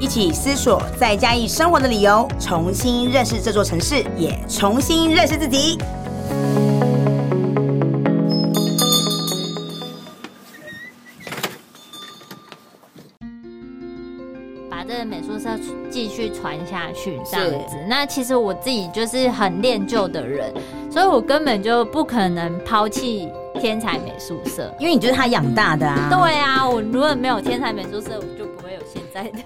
一起思索在嘉义生活的理由，重新认识这座城市，也重新认识自己。把这个美术社继续传下去，这样子。那其实我自己就是很恋旧的人，所以我根本就不可能抛弃。天才美术社，因为你就是他养大的啊。对啊，我如果没有天才美术社，我就不会有现在的。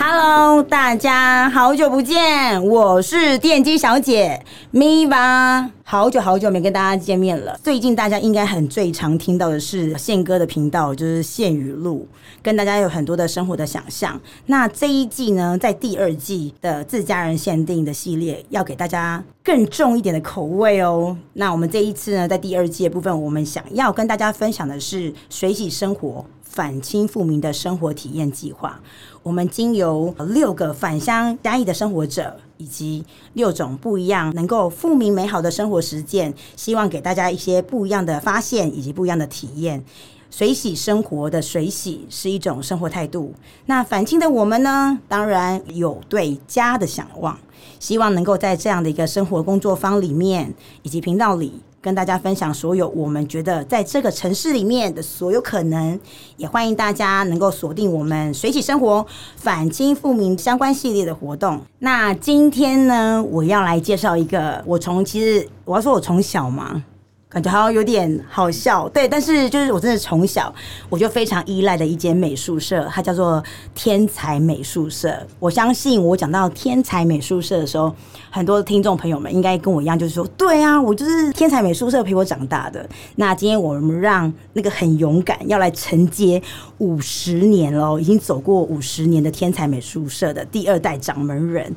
Hello，大家好久不见，我是电机小姐咪吧。好久好久没跟大家见面了。最近大家应该很最常听到的是宪哥的频道，就是宪语录，跟大家有很多的生活的想象。那这一季呢，在第二季的自家人限定的系列，要给大家更重一点的口味哦。那我们这一次呢，在第二季的部分，我们想要跟大家分享的是水洗生活。反清复明的生活体验计划，我们经由六个返乡嘉义的生活者，以及六种不一样能够复明美好的生活实践，希望给大家一些不一样的发现以及不一样的体验。水洗生活的水洗是一种生活态度。那返青的我们呢，当然有对家的向往，希望能够在这样的一个生活工作坊里面以及频道里。跟大家分享所有我们觉得在这个城市里面的所有可能，也欢迎大家能够锁定我们水起生活反清复明相关系列的活动。那今天呢，我要来介绍一个，我从其实我要说我从小嘛。感觉好像有点好笑，对，但是就是我真的从小我就非常依赖的一间美术社，它叫做天才美术社。我相信我讲到天才美术社的时候，很多听众朋友们应该跟我一样，就是说，对啊，我就是天才美术社陪我长大的。那今天我们让那个很勇敢要来承接五十年喽，已经走过五十年的天才美术社的第二代掌门人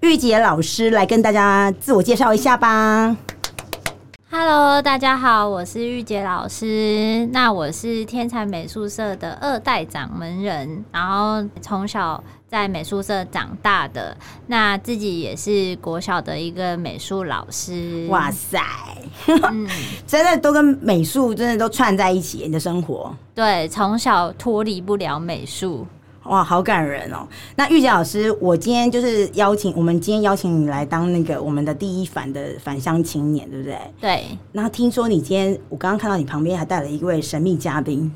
玉洁老师来跟大家自我介绍一下吧。Hello，大家好，我是玉洁老师。那我是天才美术社的二代掌门人，然后从小在美术社长大的，那自己也是国小的一个美术老师。哇塞，嗯，真的都跟美术真的都串在一起，你的生活。对，从小脱离不了美术。哇，好感人哦！那玉洁老师，我今天就是邀请我们今天邀请你来当那个我们的第一反的返乡青年，对不对？对。然后听说你今天，我刚刚看到你旁边还带了一位神秘嘉宾，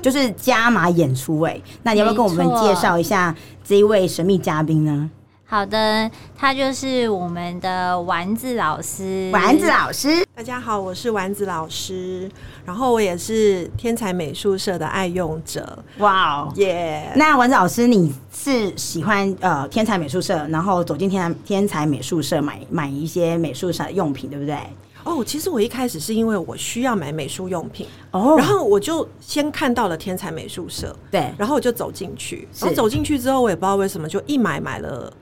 就是加码演出哎，那你要不要跟我们介绍一下这一位神秘嘉宾呢？好的，他就是我们的丸子老师。丸子老师，大家好，我是丸子老师，然后我也是天才美术社的爱用者。哇哦，耶！那丸子老师，你是喜欢呃天才美术社，然后走进天才天才美术社买买一些美术社的用品，对不对？哦，其实我一开始是因为我需要买美术用品，哦，然后我就先看到了天才美术社，对，然后我就走进去，然后走进去之后，我也不知道为什么就一买买了。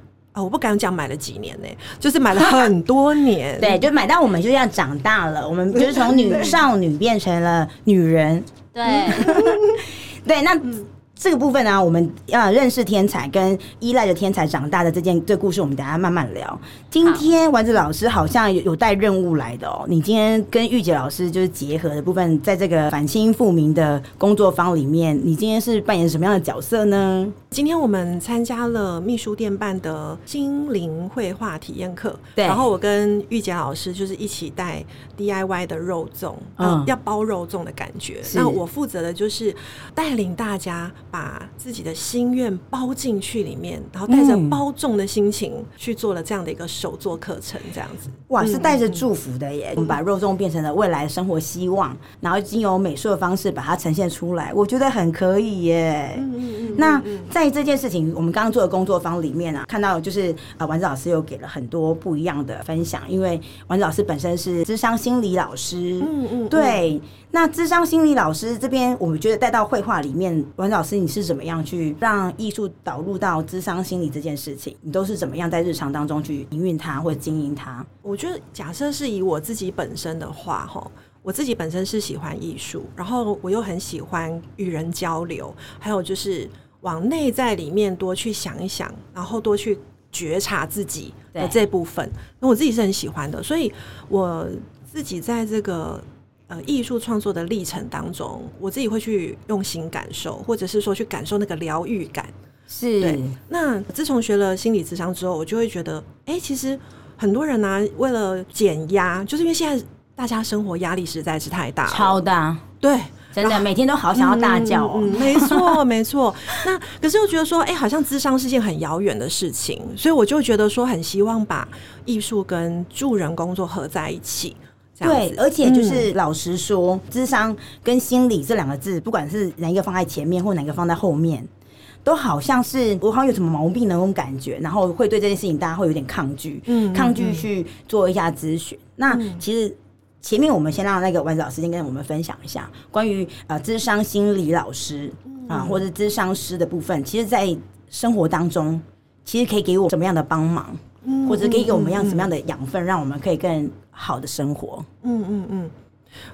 我不敢讲买了几年呢，就是买了很多年。对，就买到我们就这样长大了，我们就是从女 少女变成了女人。对，对，那。这个部分呢、啊，我们要认识天才跟依赖着天才长大的这件这故事，我们等下慢慢聊。今天丸子老师好像有有带任务来的哦，你今天跟玉洁老师就是结合的部分，在这个反清复明的工作坊里面，你今天是扮演什么样的角色呢？今天我们参加了秘书店办的精灵绘画体验课，对，然后我跟玉洁老师就是一起带 DIY 的肉粽，嗯、呃，要包肉粽的感觉。那我负责的就是带领大家。把自己的心愿包进去里面，然后带着包重的心情去做了这样的一个手作课程，这样子哇，是带着祝福的耶！我们把肉粽变成了未来的生活希望，然后经由美术的方式把它呈现出来，我觉得很可以耶。嗯嗯嗯。那在这件事情，我们刚刚做的工作坊里面啊，看到就是啊，丸子老师又给了很多不一样的分享，因为丸子老师本身是智商心理老师，嗯嗯，对。那智商心理老师这边，我们觉得带到绘画里面，文老师。你是怎么样去让艺术导入到智商心理这件事情？你都是怎么样在日常当中去营运它或者经营它？我觉得，假设是以我自己本身的话，哈，我自己本身是喜欢艺术，然后我又很喜欢与人交流，还有就是往内在里面多去想一想，然后多去觉察自己的这部分，那我自己是很喜欢的，所以我自己在这个。呃，艺术创作的历程当中，我自己会去用心感受，或者是说去感受那个疗愈感。是。对。那自从学了心理智商之后，我就会觉得，哎、欸，其实很多人呢、啊，为了减压，就是因为现在大家生活压力实在是太大，超大。对，真的每天都好想要大叫哦。嗯嗯、没错，没错。那可是又觉得说，哎、欸，好像智商是件很遥远的事情，所以我就觉得说，很希望把艺术跟助人工作合在一起。对，而且就是老实说，智、嗯、商跟心理这两个字，不管是哪一个放在前面，或哪个放在后面，都好像是我好像有什么毛病的那种感觉，然后会对这件事情大家会有点抗拒，嗯，抗拒去做一下咨询、嗯。那其实前面我们先让那个丸子老师先跟我们分享一下关于呃智商心理老师啊、呃，或者智商师的部分，其实在生活当中，其实可以给我什么样的帮忙？或者给我们样什么样的养分，让我们可以更好的生活？嗯嗯嗯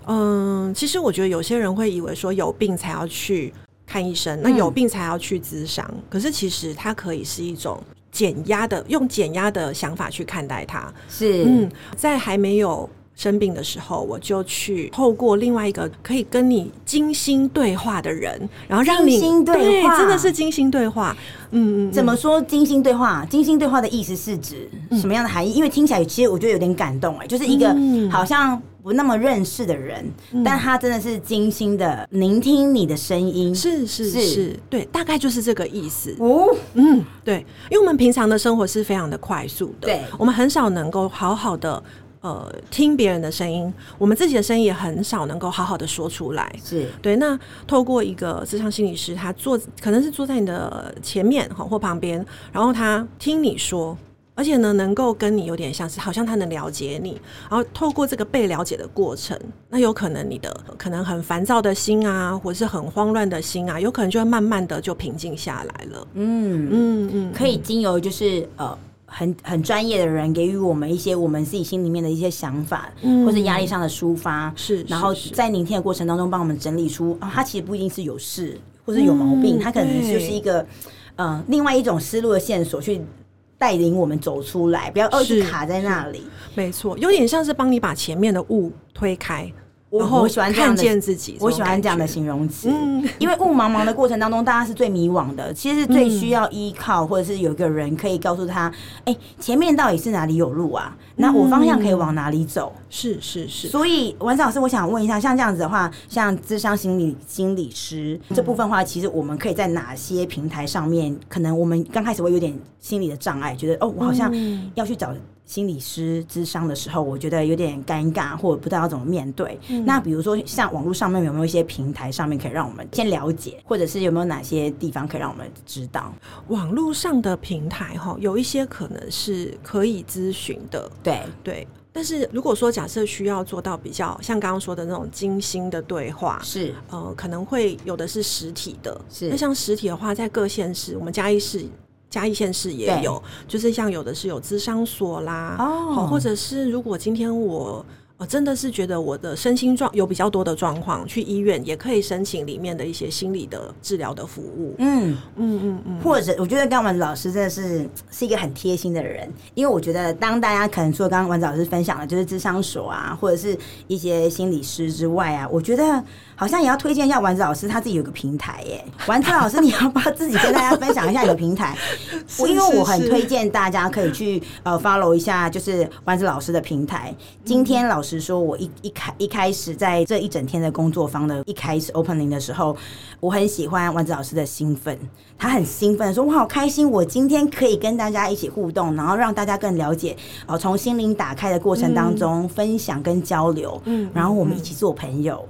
嗯。其实我觉得有些人会以为说有病才要去看医生，那有病才要去咨商。可是其实它可以是一种减压的，用减压的想法去看待它。是，嗯，在还没有。生病的时候，我就去透过另外一个可以跟你精心对话的人，然后让你精心对话，真的是精心对话。嗯嗯，怎么说精心对话？精心对话的意思是指什么样的含义？嗯、因为听起来其实我觉得有点感动哎、欸，就是一个好像不那么认识的人，嗯、但他真的是精心的聆听你的声音，是是是，是，对，大概就是这个意思。哦，嗯，对，因为我们平常的生活是非常的快速的，对，我们很少能够好好的。呃，听别人的声音，我们自己的声音也很少能够好好的说出来。是对。那透过一个智商心理师，他坐可能是坐在你的前面哈或旁边，然后他听你说，而且呢，能够跟你有点像是，好像他能了解你。然后透过这个被了解的过程，那有可能你的可能很烦躁的心啊，或是很慌乱的心啊，有可能就会慢慢的就平静下来了。嗯嗯嗯，可以经由就是呃。很很专业的人给予我们一些我们自己心里面的一些想法，嗯、或者压力上的抒发，是，然后在聆听的过程当中帮我们整理出啊，他其实不一定是有事或者有毛病，他、嗯、可能就是一个嗯、呃，另外一种思路的线索，去带领我们走出来，不要一直卡在那里。没错，有点像是帮你把前面的雾推开。我我喜欢这样看见自己，我喜欢这样的形容词，嗯，因为雾茫茫的过程当中，大家是最迷惘的，其实是最需要依靠，或者是有一个人可以告诉他，哎、欸，前面到底是哪里有路啊？那我方向可以往哪里走？是是是。所以丸子老师，我想问一下，像这样子的话，像智商心理心理师这部分的话，其实我们可以在哪些平台上面？可能我们刚开始会有点心理的障碍，觉得哦，我好像要去找。心理师咨商的时候，我觉得有点尴尬，或者不知道要怎么面对。嗯、那比如说，像网络上面有没有一些平台上面可以让我们先了解，或者是有没有哪些地方可以让我们知道？网络上的平台哈，有一些可能是可以咨询的。对对，但是如果说假设需要做到比较像刚刚说的那种精心的对话，是呃，可能会有的是实体的。是那像实体的话，在各县市，我们嘉义市。嘉义县市也有，就是像有的是有咨商所啦，哦，或者是如果今天我。我真的是觉得我的身心状有比较多的状况，去医院也可以申请里面的一些心理的治疗的服务。嗯嗯嗯嗯，或者我觉得刚刚丸子老师真的是是一个很贴心的人，因为我觉得当大家可能说刚刚文子老师分享的就是咨商所啊，或者是一些心理师之外啊，我觉得好像也要推荐一下丸子老师他自己有个平台耶。丸子老师，你要不要自己跟大家分享一下你的平台？我因为我很推荐大家可以去呃 follow 一下，就是丸子老师的平台。今天老。实说，我一一开一开始在这一整天的工作坊的一开始 opening 的时候，我很喜欢丸子老师的兴奋，他很兴奋说：“我好开心，我今天可以跟大家一起互动，然后让大家更了解哦，从心灵打开的过程当中分享跟交流，嗯，然后我们一起做朋友。”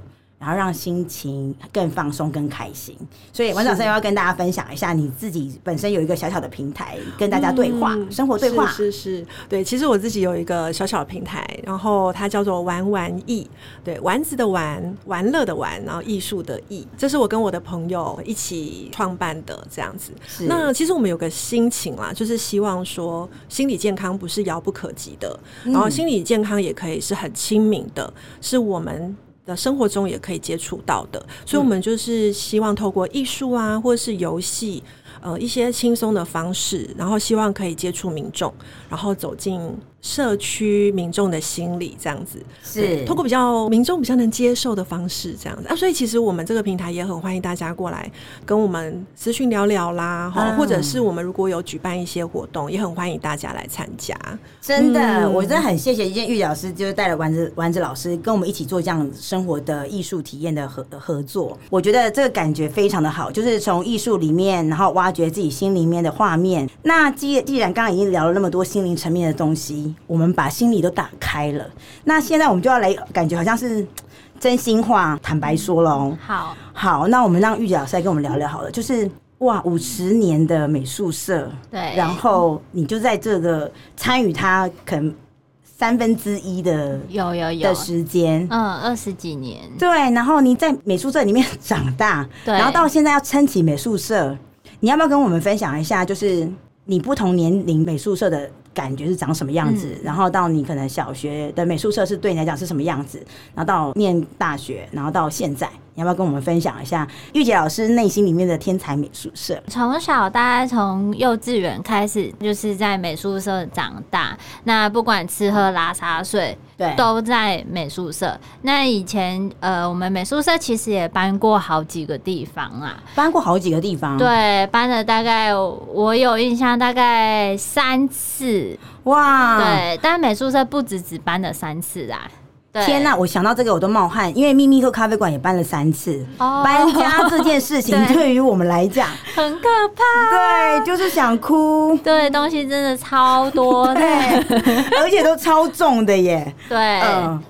然后让心情更放松、更开心。所以丸子老师要跟大家分享一下，你自己本身有一个小小的平台，跟大家对话、嗯、生活对话。是是是，对，其实我自己有一个小小的平台，然后它叫做玩玩艺，对，丸子的玩，玩乐的玩，然后艺术的艺，这是我跟我的朋友一起创办的这样子。那其实我们有个心情啦，就是希望说心理健康不是遥不可及的，嗯、然后心理健康也可以是很亲民的，是我们的生活中也可以接触到的，所以我们就是希望透过艺术啊，或者是游戏，呃，一些轻松的方式，然后希望可以接触民众，然后走进。社区民众的心理这样子，是通过比较民众比较能接受的方式这样子啊，所以其实我们这个平台也很欢迎大家过来跟我们私讯聊聊啦，嗯、或者是我们如果有举办一些活动，也很欢迎大家来参加。真的，嗯、我真的很谢谢一件玉老师，就是带了丸子丸子老师跟我们一起做这样生活的艺术体验的合合作，我觉得这个感觉非常的好，就是从艺术里面，然后挖掘自己心里面的画面。那既既然刚刚已经聊了那么多心灵层面的东西。我们把心里都打开了，那现在我们就要来，感觉好像是真心话，坦白说喽、嗯。好，好，那我们让玉姐老师来跟我们聊聊好了。就是哇，五十年的美术社，对，然后你就在这个参与它，可能三分之一的有有有的时间，嗯，二十几年，对。然后你在美术社里面长大，对，然后到现在要撑起美术社，你要不要跟我们分享一下？就是你不同年龄美术社的。感觉是长什么样子？嗯、然后到你可能小学的美术社是对你来讲是什么样子？然后到念大学，然后到现在。你要不要跟我们分享一下玉洁老师内心里面的天才美术社？从小大概从幼稚园开始，就是在美术社长大。那不管吃喝拉撒睡，对，都在美术社。那以前呃，我们美术社其实也搬过好几个地方啊，搬过好几个地方。对，搬了大概我有印象，大概三次。哇，对，但美术社不止只搬了三次啊。天呐！我想到这个我都冒汗，因为秘密客咖啡馆也搬了三次。搬家这件事情 对于我们来讲很可怕，对，就是想哭。对，东西真的超多，对，而且都超重的耶。对，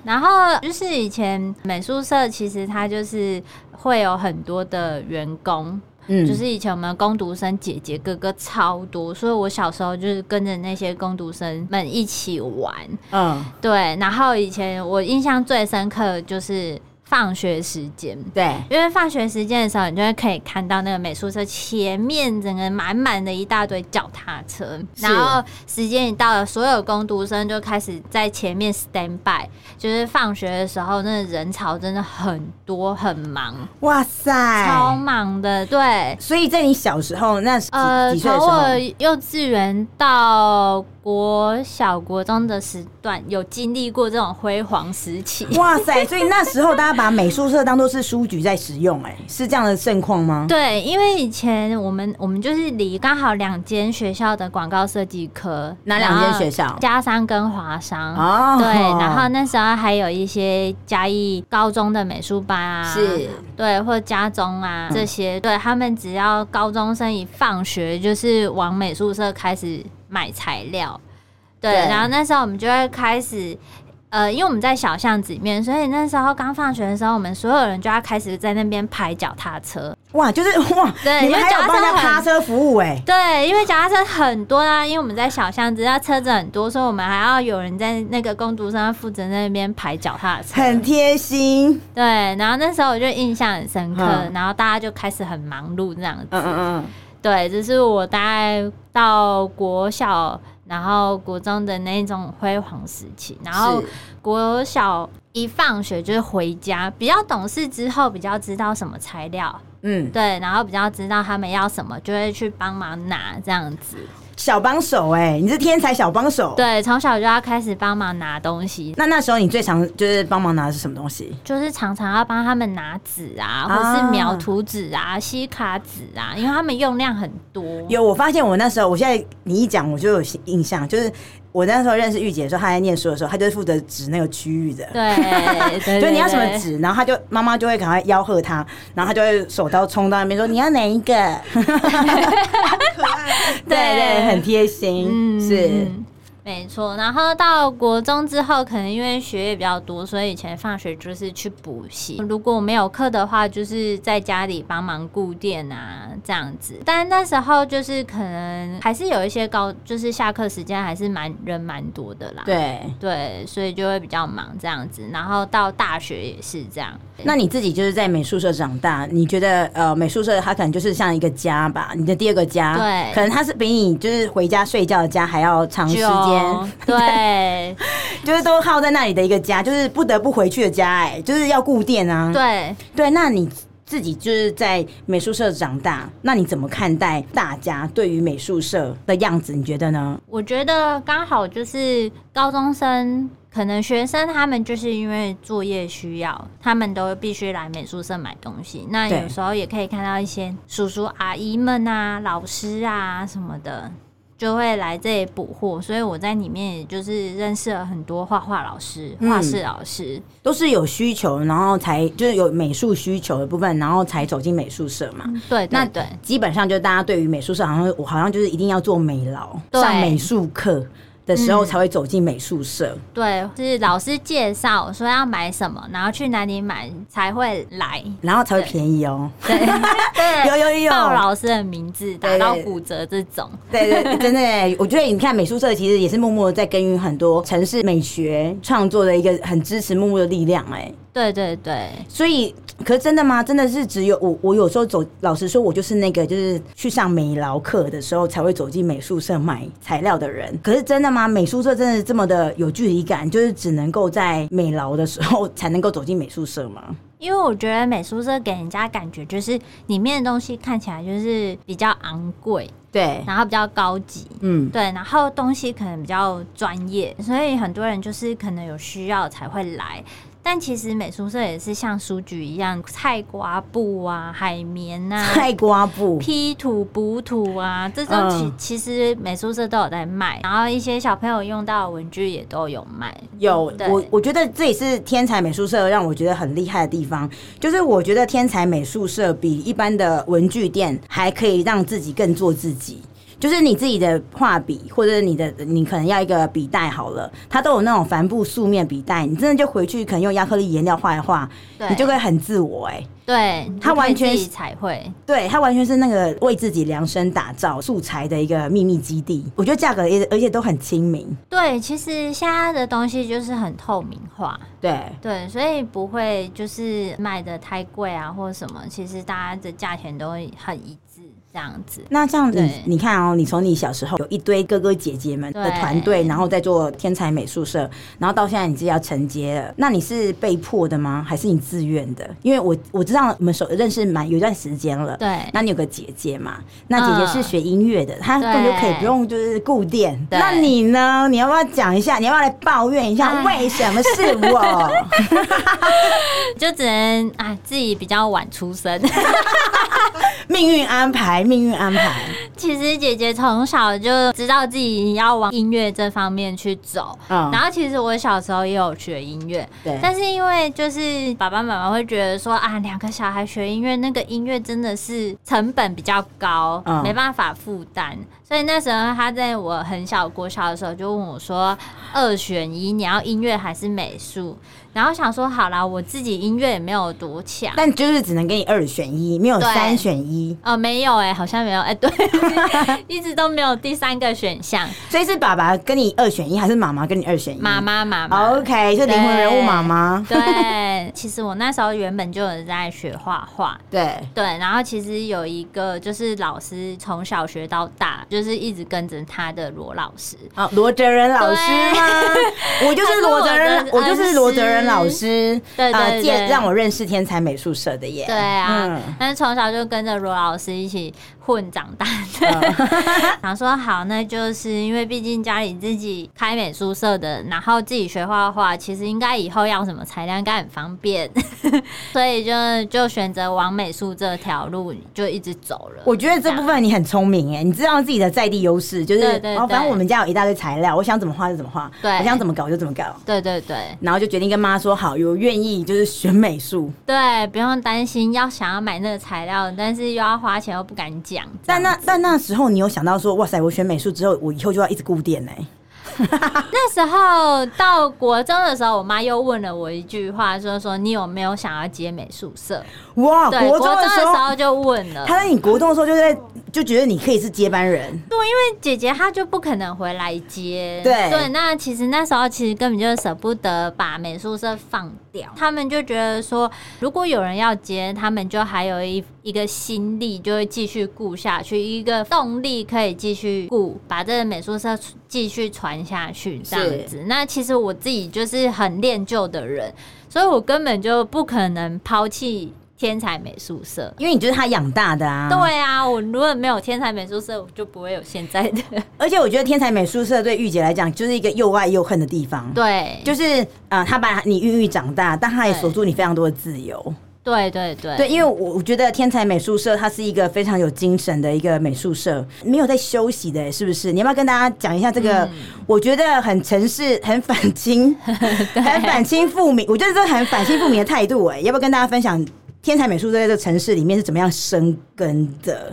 然后就是以前美术社其实它就是会有很多的员工。嗯，就是以前我们工读生姐姐哥哥超多，所以我小时候就是跟着那些工读生们一起玩。嗯，对。然后以前我印象最深刻就是。放学时间，对，因为放学时间的时候，你就会可以看到那个美术社前面整个满满的一大堆脚踏车，然后时间一到了，所有工读生就开始在前面 stand by，就是放学的时候，那个人潮真的很多，很忙，哇塞，超忙的，对。所以在你小时候，那呃，从我幼稚园到。国小国中的时段有经历过这种辉煌时期，哇塞！所以那时候大家把美术社当做是书局在使用，哎，是这样的盛况吗？对，因为以前我们我们就是离刚好两间学校的广告设计科，哪两间学校？嘉商跟华商哦。对，然后那时候还有一些嘉义高中的美术班啊，是，对，或者嘉中啊这些，对他们只要高中生一放学，就是往美术社开始。买材料，对，对，然后那时候我们就会开始，呃，因为我们在小巷子里面，所以那时候刚放学的时候，我们所有人就要开始在那边排脚踏车。哇，就是哇，对，你们还有帮他趴车服务哎、欸，对，因为脚踏车很多啊，因为我们在小巷子，那车子很多，所以我们还要有人在那个工读生负责那边排脚踏车，很贴心。对，然后那时候我就印象很深刻，嗯、然后大家就开始很忙碌这样子。嗯嗯嗯。对，这是我大概到国小，然后国中的那种辉煌时期。然后国小一放学就是回家，比较懂事之后，比较知道什么材料，嗯，对，然后比较知道他们要什么，就会去帮忙拿这样子。小帮手哎、欸，你是天才小帮手。对，从小就要开始帮忙拿东西。那那时候你最常就是帮忙拿的是什么东西？就是常常要帮他们拿纸啊，或是描图纸啊、吸卡纸啊，因为他们用量很多。有，我发现我那时候，我现在你一讲我就有印象，就是。我那时候认识玉姐的时候，她在念书的时候，她就是负责指那个区域的。对，就你要什么纸，然后她就妈妈就会赶快吆喝她，然后她就会手刀冲到那边说：“你要哪一个？” 可爱，对对，很贴心，嗯、是。没错。然后到国中之后，可能因为学业比较多，所以以前放学就是去补习。如果没有课的话，就是在家里帮忙顾店啊，这样子。但那时候就是可能还是有一些高，就是下课时间还是蛮人蛮多的啦。对对，所以就会比较忙这样子。然后到大学也是这样。那你自己就是在美术社长大，你觉得呃，美术社它可能就是像一个家吧？你的第二个家，对，可能它是比你就是回家睡觉的家还要长时间，对，就是都耗在那里的一个家，就是不得不回去的家，哎，就是要顾店啊，对对。那你自己就是在美术社长大，那你怎么看待大家对于美术社的样子？你觉得呢？我觉得刚好就是高中生。可能学生他们就是因为作业需要，他们都必须来美术社买东西。那有时候也可以看到一些叔叔阿姨们啊、老师啊什么的，就会来这里补货。所以我在里面也就是认识了很多画画老师、画室老师，都是有需求，然后才就是有美术需求的部分，然后才走进美术社嘛。对，对，对，那基本上就大家对于美术社好像我好像就是一定要做美劳，上美术课。的时候才会走进美术社。嗯，对，是老师介绍说要买什么，然后去哪里买才会来，然后才会便宜哦。对，有有有，报老师的名字，打到骨折这种。对对，對，真的，我觉得你看美术社其实也是默默的在耕耘很多城市美学创作的一个很支持默默的力量，哎。对对对，所以可是真的吗？真的是只有我？我有时候走，老实说，我就是那个就是去上美劳课的时候才会走进美术社买材料的人。可是真的吗？美术社真的这么的有距离感，就是只能够在美劳的时候才能够走进美术社吗？因为我觉得美术社给人家感觉就是里面的东西看起来就是比较昂贵，对，然后比较高级，嗯，对，然后东西可能比较专业，所以很多人就是可能有需要才会来。但其实美术社也是像书局一样，菜瓜布啊、海绵啊、菜瓜布、P 图补图啊，这种其其实美术社都有在卖。然后一些小朋友用到的文具也都有卖。有，我我觉得这也是天才美术社让我觉得很厉害的地方，就是我觉得天才美术社比一般的文具店还可以让自己更做自己。就是你自己的画笔，或者你的你可能要一个笔袋好了，它都有那种帆布素面笔袋，你真的就回去可能用亚克力颜料画一画，你就会很自我哎、欸。对，它完全是彩绘，对，它完全是那个为自己量身打造素材的一个秘密基地。我觉得价格也而且都很亲民。对，其实现在的东西就是很透明化，对对，所以不会就是卖的太贵啊，或者什么。其实大家的价钱都会很一致。这样子，那这样子，你看哦，你从你小时候有一堆哥哥姐姐们的团队，然后在做天才美术社，然后到现在你自己要承接了，那你是被迫的吗？还是你自愿的？因为我我知道我们熟认识蛮有一段时间了，对。那你有个姐姐嘛？那姐姐是学音乐的，嗯、她根本就可以不用就是固定。那你呢？你要不要讲一下？你要不要来抱怨一下为什么是我？就只能啊，自己比较晚出生。命运安排，命运安排。其实姐姐从小就知道自己要往音乐这方面去走。嗯，然后其实我小时候也有学音乐，对。但是因为就是爸爸妈妈会觉得说啊，两个小孩学音乐，那个音乐真的是成本比较高，嗯，没办法负担。所以那时候他在我很小国小的时候就问我说：“二选一，你要音乐还是美术？”然后想说好啦，我自己音乐也没有多强，但就是只能给你二选一，没有三选一哦，没有哎、欸，好像没有哎、欸，对，一直都没有第三个选项。所以是爸爸跟你二选一，还是妈妈跟你二选一？妈妈妈妈，OK，就灵魂人物妈妈。对，其实我那时候原本就有在学画画，对对，然后其实有一个就是老师，从小学到大就是一直跟着他的罗老师哦，罗哲仁老师吗？我就是罗哲仁，我就是罗哲仁。老师，对对对，让我认识天才美术社的耶。对啊，但是从小就跟着罗老师一起混长大的。想说好，那就是因为毕竟家里自己开美术社的，然后自己学画画，其实应该以后要什么材料应该很方便，所以就就选择往美术这条路就一直走了。我觉得这部分你很聪明哎，你知道自己的在地优势，就是对对，反正我们家有一大堆材料，我想怎么画就怎么画，对，我想怎么搞就怎么搞。对对对，然后就决定跟妈。他说好，有愿意就是选美术，对，不用担心要想要买那个材料，但是又要花钱又不敢讲。但那但那时候你有想到说，哇塞，我选美术之后，我以后就要一直固定呢？那时候到国中的时候，我妈又问了我一句话，说说你有没有想要接美术社？哇，对，国中的时候就问了。她在你国中的时候就在就觉得你可以是接班人。对，因为姐姐她就不可能回来接。对对，那其实那时候其实根本就舍不得把美术社放掉，他们就觉得说，如果有人要接，他们就还有一一个心力，就会继续顾下去，一个动力可以继续顾，把这个美术社继续传下去这样子。那其实我自己就是很恋旧的人，所以我根本就不可能抛弃。天才美术社，因为你就是他养大的啊。对啊，我如果没有天才美术社，我就不会有现在的。而且我觉得天才美术社对玉姐来讲，就是一个又爱又恨的地方。对，就是啊、呃，他把你孕育长大，但他也锁住你非常多的自由。对对对，对，因为我我觉得天才美术社它是一个非常有精神的一个美术社，没有在休息的，是不是？你要不要跟大家讲一下这个？嗯、我觉得很城市、很反清、很反清复明，我觉得这很反清复明的态度，哎，要不要跟大家分享？天才美术都在这个城市里面是怎么样生根的？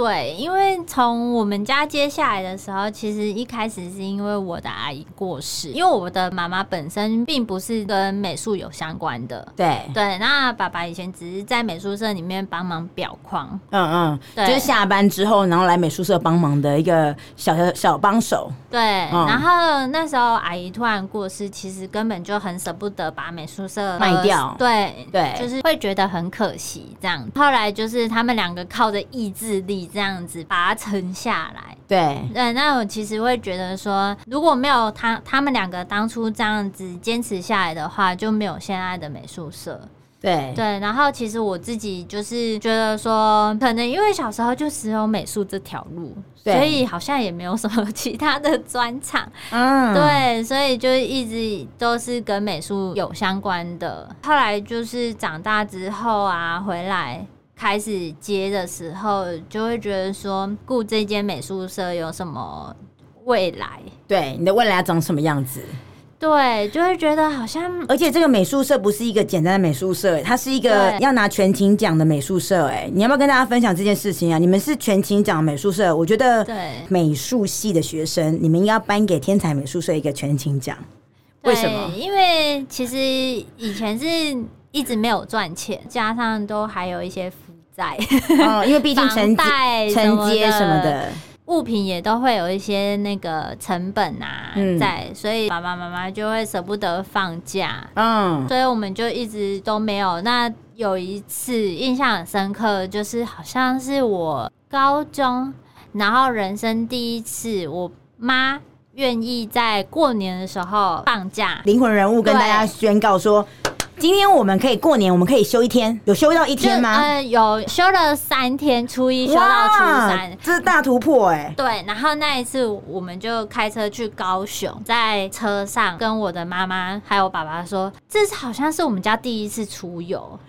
对，因为从我们家接下来的时候，其实一开始是因为我的阿姨过世，因为我的妈妈本身并不是跟美术有相关的。对对，那爸爸以前只是在美术社里面帮忙裱框，嗯嗯，对，就是下班之后然后来美术社帮忙的一个小小小帮手。对，嗯、然后那时候阿姨突然过世，其实根本就很舍不得把美术社卖掉。对对，就是会觉得很可惜这样。后来就是他们两个靠着意志力。这样子把它沉下来，对对，那我其实会觉得说，如果没有他他们两个当初这样子坚持下来的话，就没有现在的美术社。对对，然后其实我自己就是觉得说，可能因为小时候就只有美术这条路，所以好像也没有什么 其他的专长。嗯，对，所以就一直都是跟美术有相关的。后来就是长大之后啊，回来。开始接的时候，就会觉得说，顾这间美术社有什么未来？对，你的未来要长什么样子？对，就会觉得好像，而且这个美术社不是一个简单的美术社，它是一个要拿全勤奖的美术社。哎，你要不要跟大家分享这件事情啊？你们是全勤奖美术社，我觉得对美术系的学生，你们应该要颁给天才美术社一个全勤奖。为什么？因为其实以前是一直没有赚钱，加上都还有一些。在，哦，因为毕竟承接承接什么的物品也都会有一些那个成本啊，在，嗯、所以爸爸妈妈就会舍不得放假，嗯，所以我们就一直都没有。那有一次印象很深刻，就是好像是我高中，然后人生第一次，我妈愿意在过年的时候放假，灵魂人物跟大家宣告说。今天我们可以过年，我们可以休一天，有休到一天吗？呃，有休了三天，初一休到初三，这是大突破哎。对，然后那一次我们就开车去高雄，在车上跟我的妈妈还有爸爸说，这是好像是我们家第一次出游。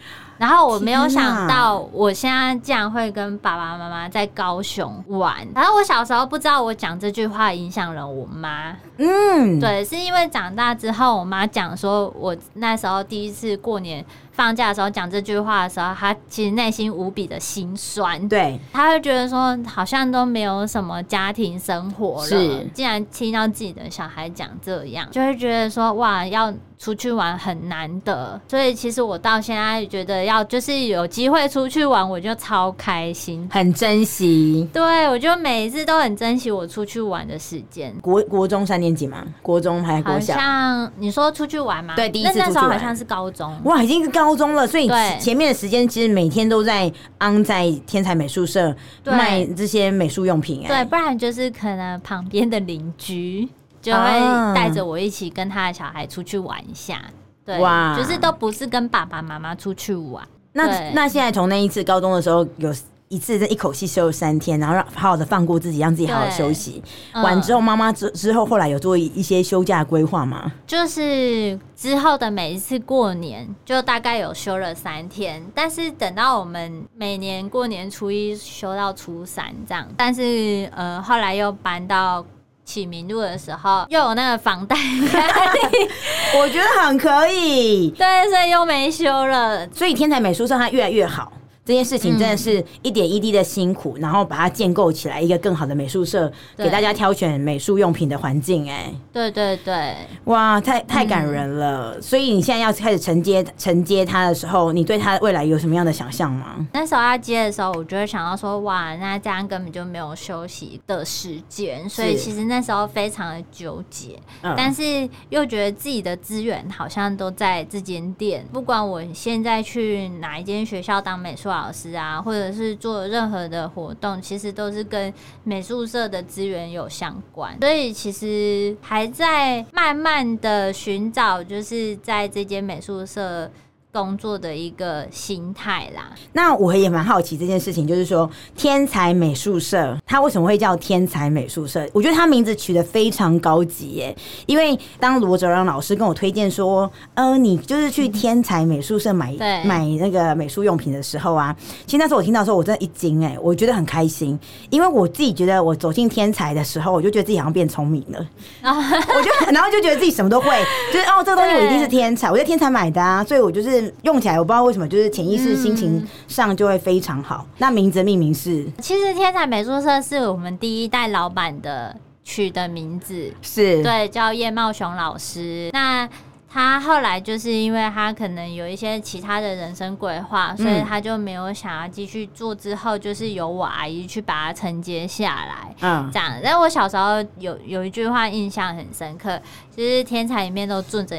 然后我没有想到，我现在竟然会跟爸爸妈妈在高雄玩。然后我小时候不知道，我讲这句话影响了我妈。嗯，对，是因为长大之后，我妈讲说，我那时候第一次过年。放假的时候讲这句话的时候，他其实内心无比的心酸。对，他会觉得说，好像都没有什么家庭生活了，是竟然听到自己的小孩讲这样，就会觉得说，哇，要出去玩很难得。所以其实我到现在觉得，要就是有机会出去玩，我就超开心，很珍惜。对，我就每一次都很珍惜我出去玩的时间。国国中三年级嘛，国中还是国小？好像你说出去玩吗？对，第一次出去玩。那时候好像是高中。哇，已经是高。高中了，所以前面的时间其实每天都在安在天才美术社卖这些美术用品。对，不然就是可能旁边的邻居就会带着我一起跟他的小孩出去玩一下。对，哇，就是都不是跟爸爸妈妈出去玩。那那现在从那一次高中的时候有。一次这一口气休了三天，然后让好好的放过自己，让自己好好休息。嗯、完之后，妈妈之之后后来有做一些休假规划吗？就是之后的每一次过年，就大概有休了三天。但是等到我们每年过年初一休到初三这样，但是呃后来又搬到启明路的时候，又有那个房贷压力，我觉得很可以。对，所以又没休了。所以天才美术社它越来越好。这这件事情真的是一点一滴的辛苦，然后把它建构起来一个更好的美术社，给大家挑选美术用品的环境。哎，对对对，哇，太太感人了。所以你现在要开始承接承接他的时候，你对他未来有什么样的想象吗？那时候要接的时候，我就会想到说，哇，那这样根本就没有休息的时间，所以其实那时候非常的纠结，但是又觉得自己的资源好像都在这间店，不管我现在去哪一间学校当美术老老师啊，或者是做任何的活动，其实都是跟美术社的资源有相关，所以其实还在慢慢的寻找，就是在这间美术社。工作的一个心态啦。那我也蛮好奇这件事情，就是说天才美术社，它为什么会叫天才美术社？我觉得它名字取得非常高级耶。因为当罗哲让老师跟我推荐说，呃，你就是去天才美术社买买那个美术用品的时候啊，其实那时候我听到的时候，我真的一惊哎，我觉得很开心，因为我自己觉得我走进天才的时候，我就觉得自己好像变聪明了，我就然后就觉得自己什么都会，就是哦，这个东西我一定是天才，我在天才买的啊，所以我就是。用起来我不知道为什么，就是潜意识心情上就会非常好。嗯、那名字命名是，其实天才美术社是我们第一代老板的取的名字，是对，叫叶茂雄老师。那他后来就是因为他可能有一些其他的人生规划，所以他就没有想要继续做。之后就是由我阿姨去把它承接下来，嗯，这样。但我小时候有有一句话印象很深刻，其实天才里面都住着。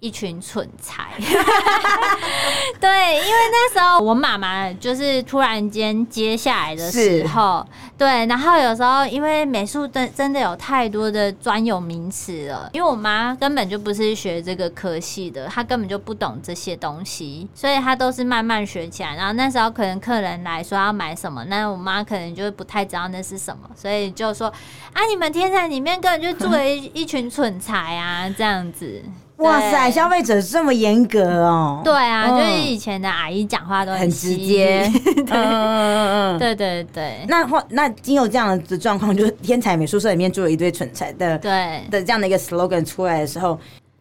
一群蠢材，对，因为那时候我妈妈就是突然间接下来的时候，对，然后有时候因为美术真真的有太多的专有名词了，因为我妈根本就不是学这个科系的，她根本就不懂这些东西，所以她都是慢慢学起来。然后那时候可能客人来说要买什么，那我妈可能就不太知道那是什么，所以就说啊，你们天才里面根本就住了一一群蠢材啊，这样子。哇塞，消费者这么严格哦！对啊，嗯、就是以前的阿姨讲话都很，直接。对，嗯嗯嗯对对对。那或那经有这样的状况，就是天才美术社里面住了一堆蠢材的，对的这样的一个 slogan 出来的时候。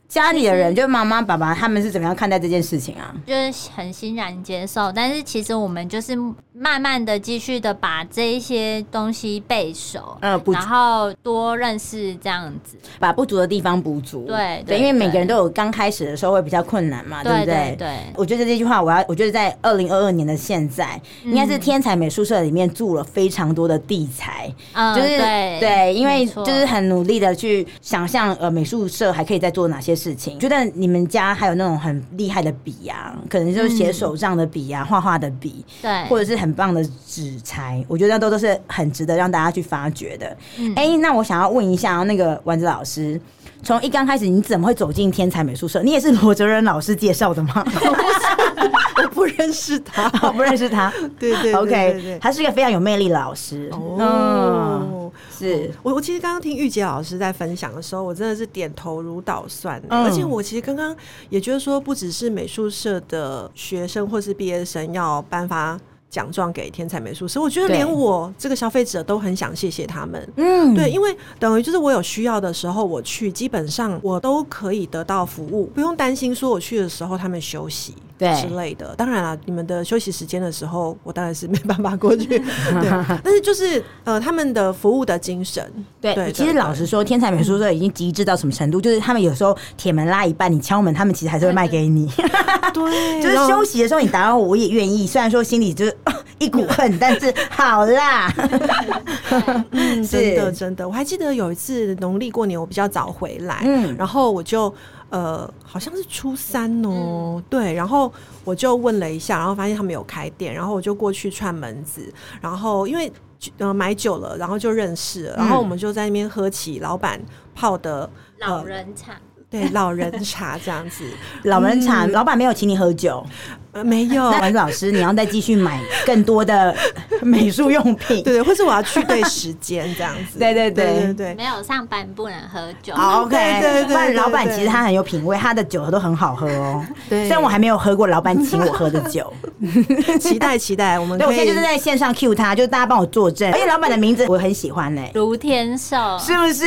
家里的人，就妈妈、爸爸，他们是怎么样看待这件事情啊？就是很欣然接受，但是其实我们就是慢慢的继续的把这一些东西背熟，嗯，然后多认识这样子，把不足的地方补足。对对，因为每个人都有刚开始的时候会比较困难嘛，对不对？对，我觉得这句话，我要，我觉得在二零二二年的现在，应该是天才美术社里面住了非常多的地才，嗯，就是对对，因为就是很努力的去想象，呃，美术社还可以再做哪些。事情，觉得你们家还有那种很厉害的笔呀、啊，可能就是写手账的笔呀、啊，画画、嗯、的笔，对，或者是很棒的纸材，我觉得都都是很值得让大家去发掘的。哎、嗯。欸，那我想要问一下那个丸子老师，从一刚开始你怎么会走进天才美术社？你也是罗哲仁老师介绍的吗？我不认识他，我不认识他。对对，对，OK，他是一个非常有魅力的老师。哦。嗯是我，我其实刚刚听玉洁老师在分享的时候，我真的是点头如捣蒜。嗯、而且我其实刚刚也觉得说，不只是美术社的学生或是毕业生要颁发奖状给天才美术师，我觉得连我这个消费者都很想谢谢他们。嗯，对，因为等于就是我有需要的时候，我去基本上我都可以得到服务，不用担心说我去的时候他们休息。对之类的，当然了，你们的休息时间的时候，我当然是没办法过去。对，但是就是呃，他们的服务的精神，对，对其实老实说，天才美术社已经极致到什么程度？就是他们有时候铁门拉一半，你敲门，他们其实还是会卖给你。对，就是休息的时候你打扰我，我也愿意。虽然说心里就是 一股恨，但是好啦。嗯，真的真的，我还记得有一次农历过年，我比较早回来，嗯，然后我就。呃，好像是初三哦，嗯、对，然后我就问了一下，然后发现他们有开店，然后我就过去串门子，然后因为呃买酒了，然后就认识了，然后我们就在那边喝起老板泡的老人茶。呃对，老人茶这样子，老人茶，嗯、老板没有请你喝酒，呃，没有。丸子老师，你要再继续买更多的 美术用品，对对，或是我要去对时间这样子，对对对。对对，没有上班不能喝酒。好，OK，对对对，老板其实他很有品味，他的酒都很好喝哦。对，虽然我还没有喝过老板请我喝的酒，期待期待，我们对，我现在就是在线上 cue 他，就是大家帮我作证，而且老板的名字我很喜欢。嘞，卢天寿，是不是？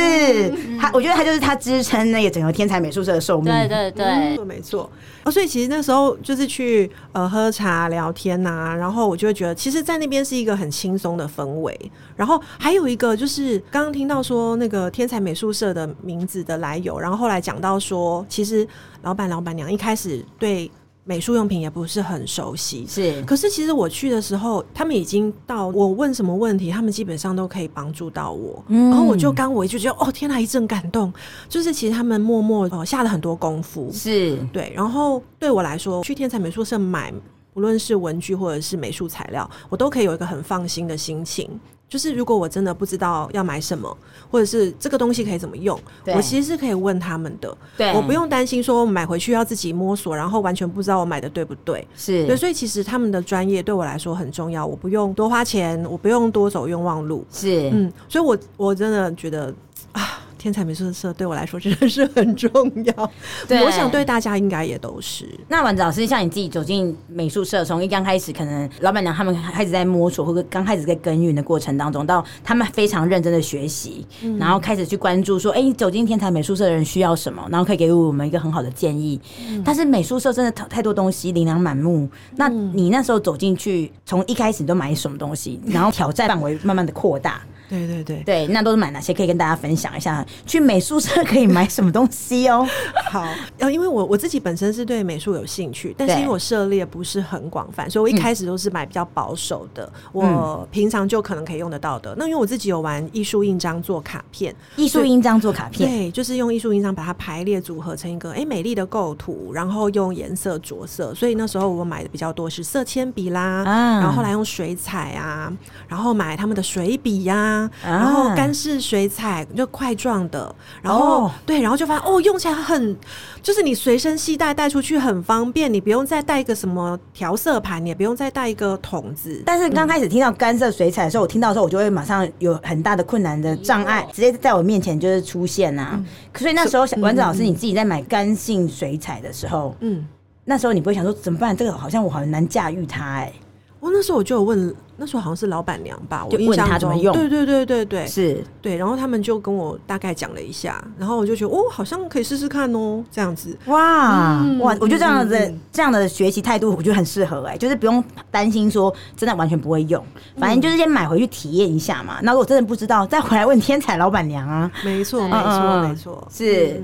嗯、他我觉得他就是他支撑那个整个天才美术社的寿命。对对对，没错没错。哦，所以其实那时候就是去呃喝茶聊天呐、然后我就会觉得，其实，在那边是一个很轻松的氛围。然后还有一个就是刚刚听到说那个天才美术社的名字的来由，然后后来讲到说，其实老板老板娘一开始对。美术用品也不是很熟悉，是。可是其实我去的时候，他们已经到我问什么问题，他们基本上都可以帮助到我。嗯，然后我就刚我就觉得，哦，天哪，一阵感动。就是其实他们默默哦下了很多功夫，是对。然后对我来说，去天才美术社买，无论是文具或者是美术材料，我都可以有一个很放心的心情。就是如果我真的不知道要买什么，或者是这个东西可以怎么用，我其实是可以问他们的。对，我不用担心说买回去要自己摸索，然后完全不知道我买的对不对。是对，所以其实他们的专业对我来说很重要，我不用多花钱，我不用多走冤枉路。是，嗯，所以我我真的觉得啊。天才美术社对我来说真的是很重要，对，我想对大家应该也都是。那丸子老师，像你自己走进美术社，从一刚开始，可能老板娘他们开始在摸索，或者刚开始在耕耘的过程当中，到他们非常认真的学习，嗯、然后开始去关注说，哎、欸，走进天才美术社的人需要什么，然后可以给我们一个很好的建议。嗯、但是美术社真的太多东西，琳琅满目。那你那时候走进去，从一开始你都买什么东西，然后挑战范围慢慢的扩大。对对对对，那都是买哪些？可以跟大家分享一下。去美术社可以买什么东西哦？好，呃，因为我我自己本身是对美术有兴趣，但是因为我涉猎不是很广泛，所以我一开始都是买比较保守的，嗯、我平常就可能可以用得到的。那因为我自己有玩艺术印章做卡片，艺术印章做卡片，对，就是用艺术印章把它排列组合成一个哎美丽的构图，然后用颜色着色。所以那时候我买的比较多是色铅笔啦，啊、然后后来用水彩啊，然后买他们的水笔呀、啊。然后干式水彩就块状的，然后、哦、对，然后就发现哦，用起来很，就是你随身携带带出去很方便，你不用再带一个什么调色盘，你也不用再带一个桶子。但是刚开始听到干色水彩的时候，嗯、我听到的时候，我就会马上有很大的困难的障碍，直接在我面前就是出现啊。嗯、所以那时候，丸子老师你自己在买干性水彩的时候，嗯，那时候你不会想说怎么办？这个好像我好难驾驭它哎、欸。我那时候我就有问，那时候好像是老板娘吧，就问他怎么用。对对对对对，是对。然后他们就跟我大概讲了一下，然后我就觉得哦，好像可以试试看哦，这样子。哇、嗯、哇，我觉得这样的、嗯、这样的学习态度，我觉得很适合哎、欸，就是不用担心说真的完全不会用，反正就是先买回去体验一下嘛。那如果真的不知道，再回来问天才老板娘啊。没错没错没错，是。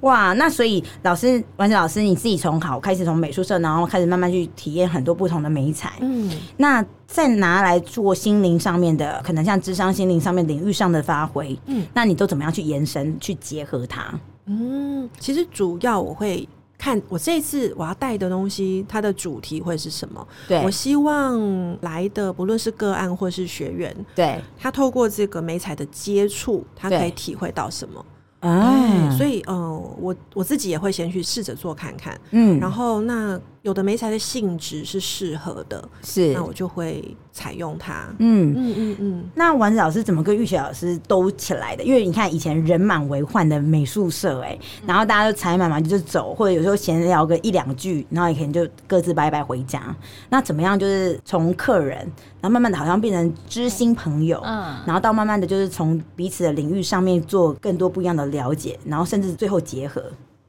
哇，那所以老师，丸子老师，你自己从好开始从美术社，然后开始慢慢去体验很多不同的美彩。嗯，那再拿来做心灵上面的，可能像智商心灵上面领域上的发挥。嗯，那你都怎么样去延伸去结合它？嗯，其实主要我会看我这次我要带的东西，它的主题会是什么？对，我希望来的不论是个案或是学员，对，他透过这个美彩的接触，他可以体会到什么？哎，所以，嗯、呃，我我自己也会先去试着做看看，嗯，然后那。有的媒材的性质是适合的，是，那我就会采用它。嗯嗯嗯嗯。那丸子老师怎么跟玉雪老师兜起来的？因为你看以前人满为患的美术社，哎，然后大家都采买嘛，就是走，或者有时候闲聊个一两句，然后也可能就各自拜拜回家。那怎么样？就是从客人，然后慢慢的好像变成知心朋友，嗯，然后到慢慢的就是从彼此的领域上面做更多不一样的了解，然后甚至最后结合。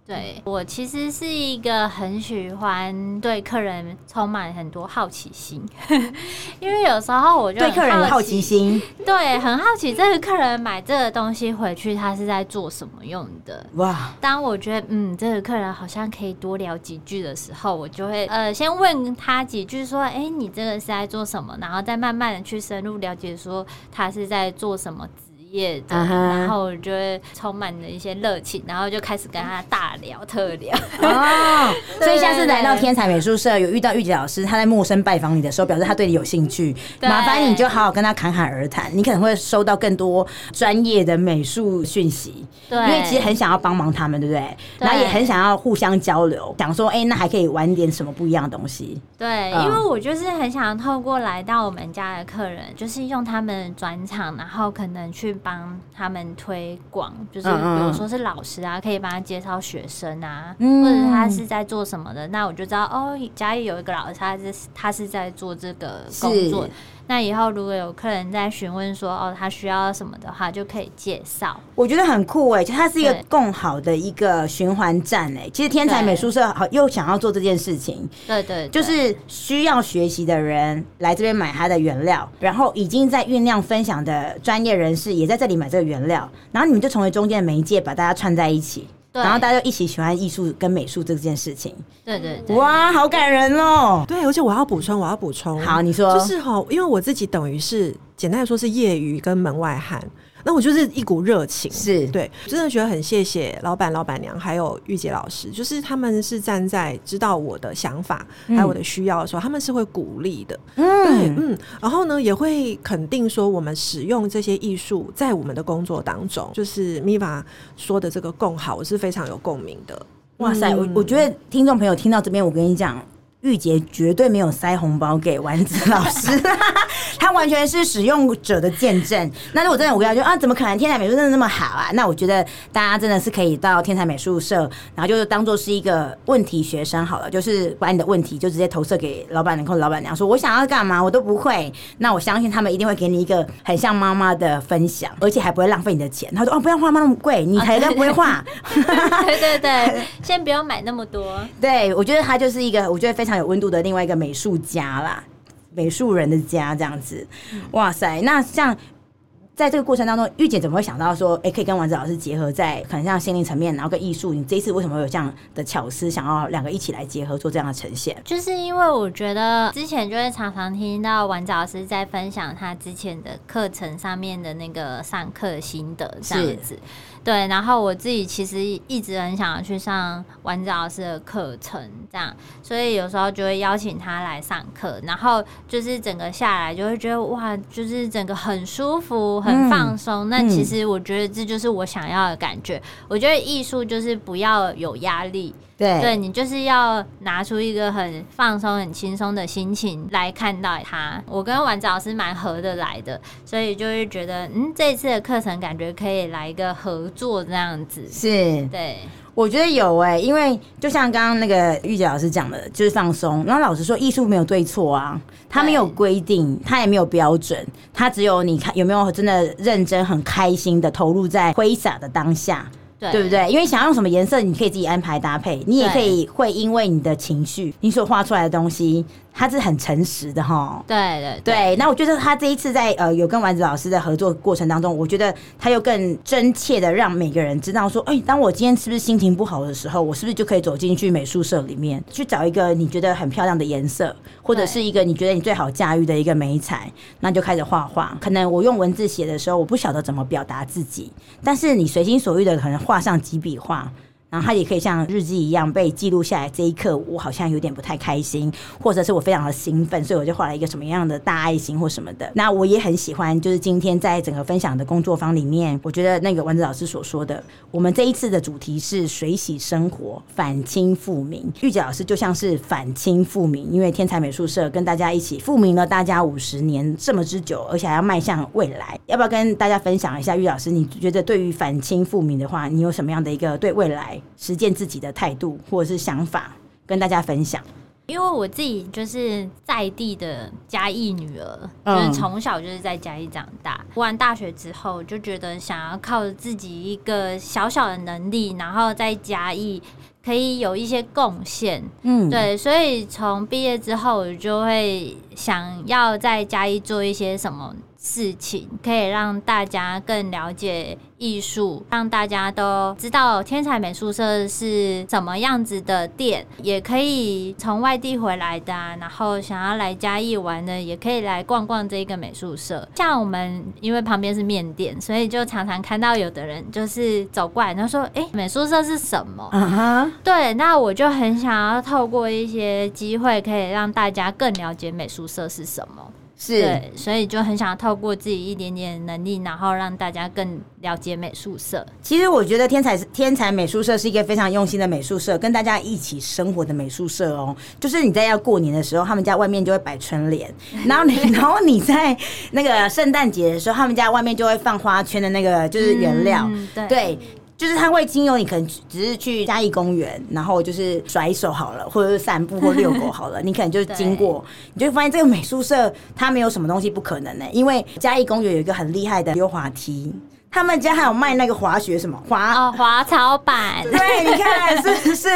对，我其实是一个很喜欢对客人充满很多好奇心，因为有时候我就对客人有好奇心，对，很好奇这个客人买这个东西回去他是在做什么用的。哇！当我觉得嗯，这个客人好像可以多聊几句的时候，我就会呃先问他几句，说，哎，你这个是在做什么？然后再慢慢的去深入了解，说他是在做什么。业的，uh huh. 然后就会充满了一些热情，然后就开始跟他大聊特聊。哦，所以下次来到天才美术社，有遇到玉洁老师，他在陌生拜访你的时候，表示他对你有兴趣，麻烦你就好好跟他侃侃而谈，你可能会收到更多专业的美术讯息。对，因为其实很想要帮忙他们，对不对？对，然后也很想要互相交流，想说，哎，那还可以玩点什么不一样的东西。对，因为我就是很想透过来到我们家的客人，就是用他们的专长，然后可能去。帮他们推广，就是比如说是老师啊，可以帮他介绍学生啊，嗯、或者他是在做什么的，那我就知道哦，家里有一个老师，他是他是在做这个工作。那以后如果有客人在询问说哦，他需要什么的话，就可以介绍。我觉得很酷哎，就它是一个共好的一个循环站哎。其实天才美术社好又想要做这件事情，对对，就是需要学习的人来这边买他的原料，然后已经在酝酿分享的专业人士也在这里买这个原料，然后你们就成为中间的媒介，把大家串在一起。然后大家就一起喜欢艺术跟美术这件事情，对对对，哇，好感人哦！对，而且我要补充，我要补充，好，你说，就是哈，因为我自己等于是简单来说是业余跟门外汉。那我就是一股热情，是对，真的觉得很谢谢老板、老板娘，还有玉洁老师，就是他们是站在知道我的想法还有我的需要的时候，他们是会鼓励的，嗯，对，嗯，然后呢也会肯定说我们使用这些艺术在我们的工作当中，就是 Miva 说的这个共好，我是非常有共鸣的。哇塞，我我觉得听众朋友听到这边，我跟你讲。玉洁绝对没有塞红包给丸子老师，他完全是使用者的见证。那如果真的我跟他说啊，怎么可能天才美术真的那么好啊？那我觉得大家真的是可以到天才美术社，然后就是当做是一个问题学生好了，就是把你的问题就直接投射给老板娘或老板娘，说我想要干嘛，我都不会。那我相信他们一定会给你一个很像妈妈的分享，而且还不会浪费你的钱。他说哦，不要画那么贵，你才不会画。对对对，先不要买那么多。对，我觉得他就是一个，我觉得非常。有温度的另外一个美术家啦，美术人的家这样子，哇塞！那像在这个过程当中，玉姐怎么会想到说，哎、欸，可以跟丸子老师结合在可能像心灵层面，然后跟艺术，你这一次为什么会有这样的巧思，想要两个一起来结合做这样的呈现？就是因为我觉得之前就会常常听到丸子老师在分享他之前的课程上面的那个上课心得这样子。对，然后我自己其实一直很想要去上丸子老师的课程，这样，所以有时候就会邀请他来上课，然后就是整个下来就会觉得哇，就是整个很舒服、很放松。嗯、那其实我觉得这就是我想要的感觉。嗯、我觉得艺术就是不要有压力。对，对你就是要拿出一个很放松、很轻松的心情来看待它。我跟丸子老师蛮合得来的，所以就会觉得，嗯，这次的课程感觉可以来一个合作这样子。是，对，我觉得有哎、欸，因为就像刚刚那个玉姐老师讲的，就是放松。然后老实说，艺术没有对错啊，它没有规定，它也没有标准，它只有你看有没有真的认真、很开心的投入在挥洒的当下。对，对不对？因为想要用什么颜色，你可以自己安排搭配。你也可以会因为你的情绪，你所画出来的东西。他是很诚实的哈，对对对。那我觉得他这一次在呃有跟丸子老师的合作过程当中，我觉得他又更真切的让每个人知道说，哎，当我今天是不是心情不好的时候，我是不是就可以走进去美术社里面去找一个你觉得很漂亮的颜色，或者是一个你觉得你最好驾驭的一个美彩，那就开始画画。可能我用文字写的时候，我不晓得怎么表达自己，但是你随心所欲的可能画上几笔画。然后它也可以像日记一样被记录下来。这一刻我好像有点不太开心，或者是我非常的兴奋，所以我就画了一个什么样的大爱心或什么的。那我也很喜欢，就是今天在整个分享的工作坊里面，我觉得那个丸子老师所说的，我们这一次的主题是水洗生活，反清复明。玉洁老师就像是反清复明，因为天才美术社跟大家一起复明了大家五十年这么之久，而且还要迈向未来。要不要跟大家分享一下，玉老师，你觉得对于反清复明的话，你有什么样的一个对未来？实践自己的态度或者是想法，跟大家分享。因为我自己就是在地的嘉义女儿，就是从小就是在嘉义长大。读完大学之后，就觉得想要靠自己一个小小的能力，然后在嘉义可以有一些贡献。嗯，对，所以从毕业之后，我就会想要在嘉义做一些什么。事情可以让大家更了解艺术，让大家都知道天才美术社是什么样子的店，也可以从外地回来的啊，然后想要来嘉义玩的，也可以来逛逛这个美术社。像我们因为旁边是面店，所以就常常看到有的人就是走过来，他说：“哎，美术社是什么？”对，那我就很想要透过一些机会，可以让大家更了解美术社是什么。是对，所以就很想透过自己一点点能力，然后让大家更了解美术社。其实我觉得天才天才美术社是一个非常用心的美术社，跟大家一起生活的美术社哦。就是你在要过年的时候，他们家外面就会摆春联，然后你 然后你在那个圣诞节的时候，他们家外面就会放花圈的那个就是原料，嗯、对。对就是他会经由你，可能只是去嘉义公园，然后就是甩手好了，或者是散步或遛狗好了，你可能就是经过，你就会发现这个美术社它没有什么东西不可能呢，因为嘉义公园有一个很厉害的溜滑梯，他们家还有卖那个滑雪什么滑哦滑草板，对，你看是不 是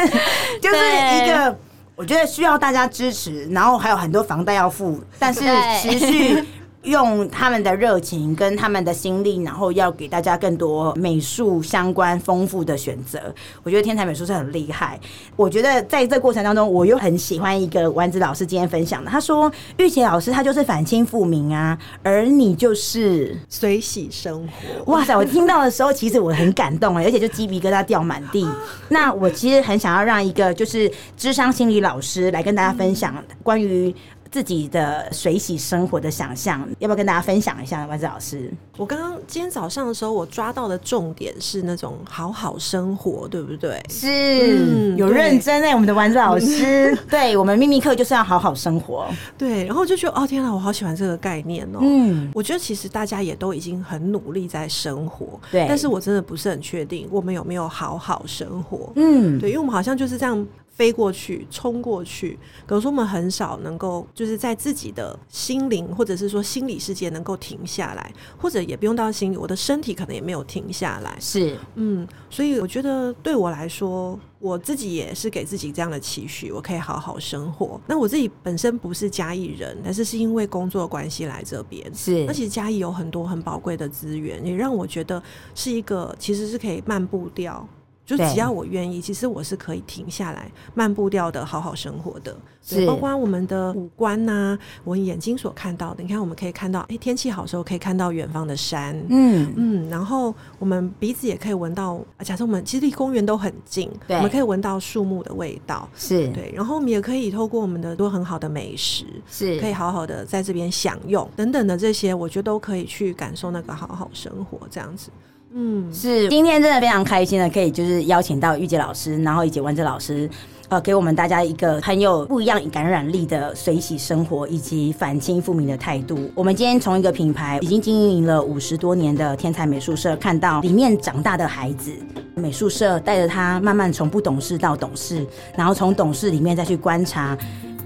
就是一个我觉得需要大家支持，然后还有很多房贷要付，但是持续。用他们的热情跟他们的心力，然后要给大家更多美术相关丰富的选择。我觉得天才美术是很厉害。我觉得在这过程当中，我又很喜欢一个丸子老师今天分享的。他说：“玉洁老师他就是反清复明啊，而你就是随喜生活。”哇塞！我听到的时候，其实我很感动哎，而且就鸡皮疙瘩掉满地。那我其实很想要让一个就是智商心理老师来跟大家分享关于。自己的水洗生活的想象，要不要跟大家分享一下，丸子老师？我刚刚今天早上的时候，我抓到的重点是那种好好生活，对不对？是，嗯、有认真哎、欸，我们的丸子老师，对我们秘密课就是要好好生活。对，然后就觉得哦，天哪，我好喜欢这个概念哦。嗯，我觉得其实大家也都已经很努力在生活，对，但是我真的不是很确定我们有没有好好生活。嗯，对，因为我们好像就是这样。飞过去，冲过去。可是我们很少能够，就是在自己的心灵或者是说心理世界能够停下来，或者也不用到心理，我的身体可能也没有停下来。是，嗯，所以我觉得对我来说，我自己也是给自己这样的期许，我可以好好生活。那我自己本身不是嘉义人，但是是因为工作关系来这边。是，那其实嘉义有很多很宝贵的资源，也让我觉得是一个其实是可以漫步掉。就只要我愿意，其实我是可以停下来，慢步调的好好生活的。是，包括我们的五官呐、啊，我眼睛所看到的。你看，我们可以看到，哎、欸，天气好的时候可以看到远方的山。嗯嗯，然后我们鼻子也可以闻到。假设我们其实离公园都很近，对，我们可以闻到树木的味道。是对，然后我们也可以透过我们的多很好的美食，是可以好好的在这边享用等等的这些，我觉得都可以去感受那个好好生活这样子。嗯，是今天真的非常开心的，可以就是邀请到玉洁老师，然后以及丸子老师，呃，给我们大家一个很有不一样感染力的随喜生活以及反清复明的态度。我们今天从一个品牌已经经营了五十多年的天才美术社，看到里面长大的孩子，美术社带着他慢慢从不懂事到懂事，然后从懂事里面再去观察，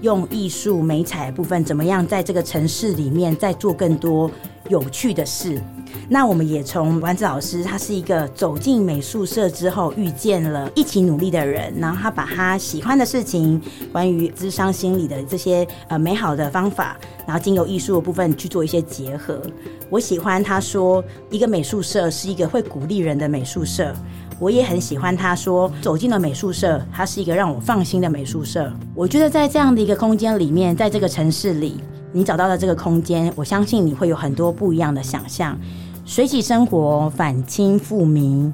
用艺术美彩部分怎么样在这个城市里面再做更多有趣的事。那我们也从丸子老师，他是一个走进美术社之后遇见了一起努力的人，然后他把他喜欢的事情，关于智商心理的这些呃美好的方法，然后经由艺术的部分去做一些结合。我喜欢他说，一个美术社是一个会鼓励人的美术社。我也很喜欢他说，走进了美术社，它是一个让我放心的美术社。我觉得在这样的一个空间里面，在这个城市里，你找到了这个空间，我相信你会有很多不一样的想象。随喜生活，反清复明。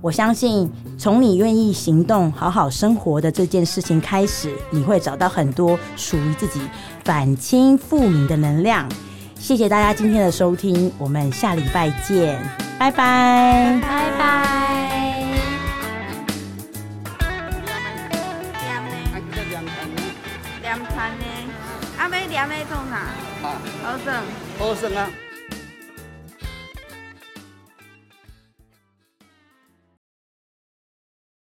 我相信，从你愿意行动、好好生活的这件事情开始，你会找到很多属于自己反清复明的能量。谢谢大家今天的收听，我们下礼拜见，拜拜，拜拜。凉餐呢？阿妹凉妹做啥？好生，好生啊！